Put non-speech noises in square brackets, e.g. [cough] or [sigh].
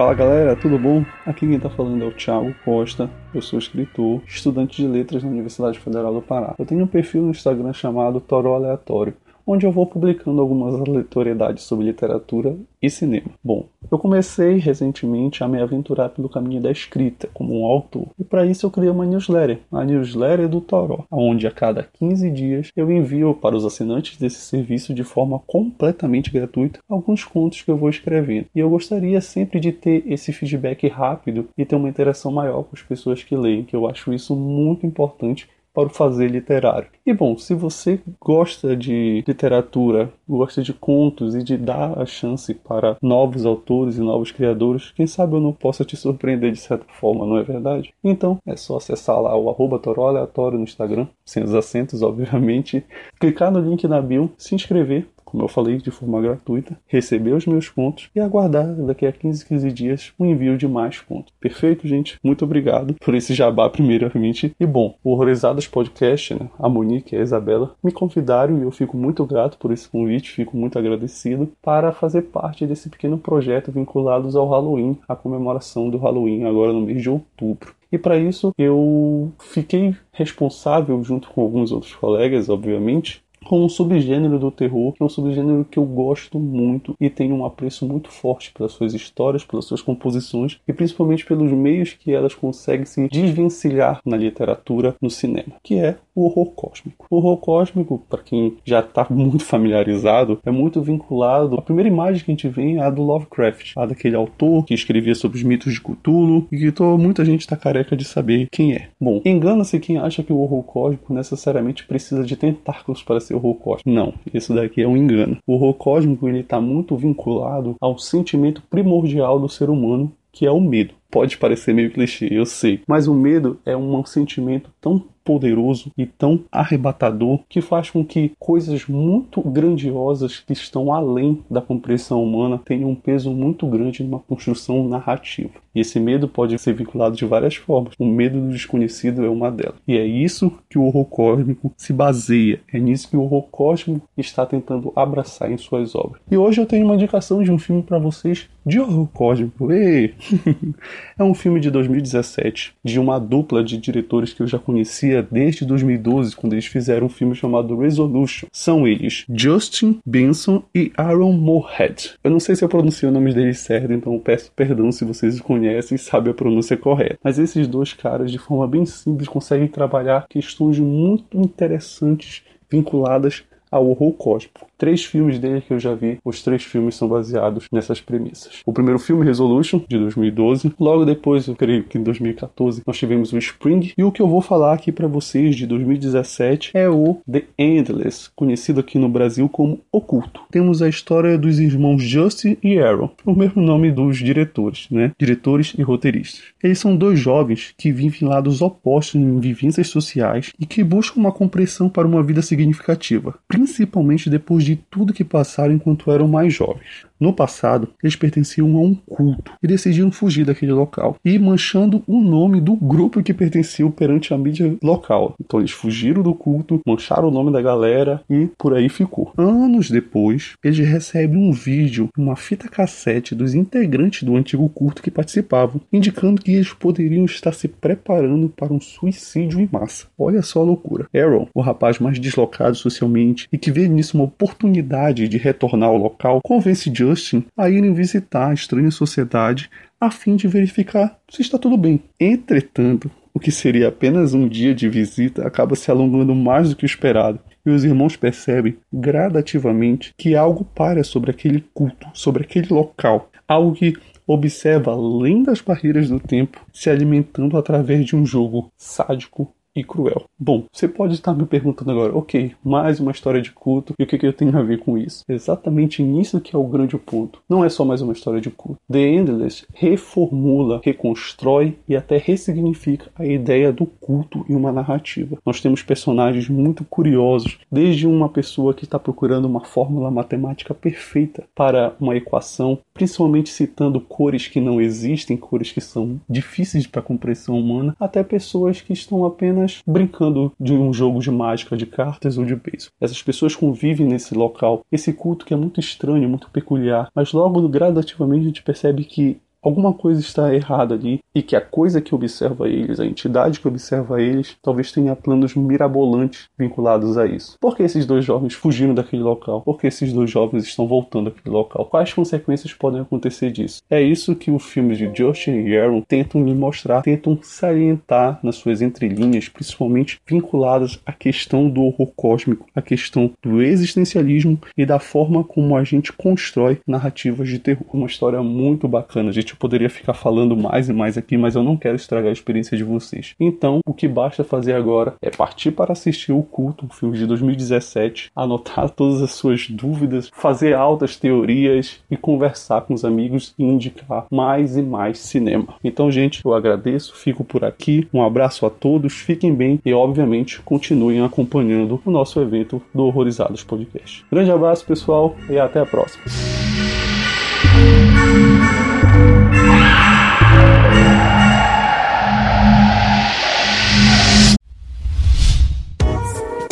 Fala galera, tudo bom? Aqui quem tá falando é o Thiago Costa. Eu sou escritor, estudante de letras na Universidade Federal do Pará. Eu tenho um perfil no Instagram chamado Toró Aleatório onde eu vou publicando algumas aleatoriedades sobre literatura e cinema. Bom, eu comecei recentemente a me aventurar pelo caminho da escrita como um autor, e para isso eu criei uma newsletter, a newsletter do Toró, onde a cada 15 dias eu envio para os assinantes desse serviço de forma completamente gratuita alguns contos que eu vou escrevendo. E eu gostaria sempre de ter esse feedback rápido e ter uma interação maior com as pessoas que leem, que eu acho isso muito importante para o fazer literário. E bom, se você gosta de literatura, gosta de contos e de dar a chance para novos autores e novos criadores, quem sabe eu não possa te surpreender de certa forma, não é verdade? Então é só acessar lá o arroba aleatório no Instagram, sem os acentos, obviamente, [laughs] clicar no link na bio, se inscrever como eu falei, de forma gratuita, receber os meus contos e aguardar daqui a 15, 15 dias o um envio de mais contos. Perfeito, gente? Muito obrigado por esse jabá, primeiramente. E bom, o Horrorizadas Podcast, né? a Monique e a Isabela me convidaram e eu fico muito grato por esse convite, fico muito agradecido para fazer parte desse pequeno projeto vinculados ao Halloween, a comemoração do Halloween agora no mês de outubro. E para isso eu fiquei responsável, junto com alguns outros colegas, obviamente, com um subgênero do terror, que é um subgênero que eu gosto muito e tenho um apreço muito forte pelas suas histórias, pelas suas composições e principalmente pelos meios que elas conseguem se desvencilhar na literatura, no cinema, que é o horror cósmico. O horror cósmico, para quem já está muito familiarizado, é muito vinculado. A primeira imagem que a gente vê é a do Lovecraft, a daquele autor que escrevia sobre os mitos de Cthulhu e que tô, muita gente está careca de saber quem é. Bom, engana-se quem acha que o horror cósmico necessariamente precisa de tentáculos para ser horror cósmico. Não, isso daqui é um engano. O horror ele está muito vinculado ao sentimento primordial do ser humano, que é o medo. Pode parecer meio clichê, eu sei, mas o medo é um sentimento tão poderoso e tão arrebatador que faz com que coisas muito grandiosas que estão além da compreensão humana tenham um peso muito grande numa construção narrativa. E esse medo pode ser vinculado de várias formas. O medo do desconhecido é uma delas. E é isso que o horror cósmico se baseia. É nisso que o horror cósmico está tentando abraçar em suas obras. E hoje eu tenho uma indicação de um filme para vocês horror cósmico. Ei! [laughs] é um filme de 2017 de uma dupla de diretores que eu já conhecia desde 2012, quando eles fizeram um filme chamado Resolution. São eles Justin Benson e Aaron Moorhead. Eu não sei se eu pronunciei o nome deles certo, então peço perdão se vocês conhecem conhece e sabe a pronúncia correta. Mas esses dois caras, de forma bem simples, conseguem trabalhar questões muito interessantes vinculadas ao horror cósmico. Três filmes dele que eu já vi, os três filmes são baseados nessas premissas. O primeiro filme, Resolution, de 2012. Logo depois, eu creio que em 2014, nós tivemos o Spring. E o que eu vou falar aqui para vocês de 2017 é o The Endless, conhecido aqui no Brasil como Oculto. Temos a história dos irmãos Justin e Aaron, o mesmo nome dos diretores, né? Diretores e roteiristas. Eles são dois jovens que vivem lados opostos em vivências sociais e que buscam uma compreensão para uma vida significativa, principalmente depois de de tudo que passaram enquanto eram mais jovens. No passado, eles pertenciam a um culto e decidiram fugir daquele local e manchando o nome do grupo que pertenciam perante a mídia local. Então eles fugiram do culto, mancharam o nome da galera e por aí ficou. Anos depois, eles recebem um vídeo, uma fita cassete dos integrantes do antigo culto que participavam, indicando que eles poderiam estar se preparando para um suicídio em massa. Olha só a loucura. Aaron, o rapaz mais deslocado socialmente e que vê nisso uma oportunidade de retornar ao local, convence Justin a irem visitar a estranha sociedade a fim de verificar se está tudo bem. Entretanto, o que seria apenas um dia de visita acaba se alongando mais do que o esperado, e os irmãos percebem gradativamente que algo para sobre aquele culto, sobre aquele local, algo que observa além das barreiras do tempo, se alimentando através de um jogo sádico e cruel. Bom, você pode estar me perguntando agora, ok, mais uma história de culto, e o que, que eu tenho a ver com isso? Exatamente nisso que é o grande ponto. Não é só mais uma história de culto. The Endless reformula, reconstrói e até ressignifica a ideia do culto em uma narrativa. Nós temos personagens muito curiosos, desde uma pessoa que está procurando uma fórmula matemática perfeita para uma equação, principalmente citando cores que não existem, cores que são difíceis para a compreensão humana, até pessoas que estão apenas brincando de um jogo de mágica, de cartas ou de beisebol. Essas pessoas convivem nesse local, esse culto que é muito estranho, muito peculiar, mas logo gradativamente a gente percebe que alguma coisa está errada ali e que a coisa que observa eles, a entidade que observa eles, talvez tenha planos mirabolantes vinculados a isso. Por que esses dois jovens fugiram daquele local? Por que esses dois jovens estão voltando àquele local? Quais consequências podem acontecer disso? É isso que o filme de Josh e Aaron tentam me mostrar, tentam salientar nas suas entrelinhas, principalmente vinculadas à questão do horror cósmico, à questão do existencialismo e da forma como a gente constrói narrativas de terror. Uma história muito bacana, gente poderia ficar falando mais e mais aqui, mas eu não quero estragar a experiência de vocês. Então, o que basta fazer agora é partir para assistir o culto, um filme de 2017, anotar [laughs] todas as suas dúvidas, fazer altas teorias e conversar com os amigos e indicar mais e mais cinema. Então, gente, eu agradeço, fico por aqui. Um abraço a todos, fiquem bem e, obviamente, continuem acompanhando o nosso evento do Horrorizados Podcast. Grande abraço, pessoal, e até a próxima.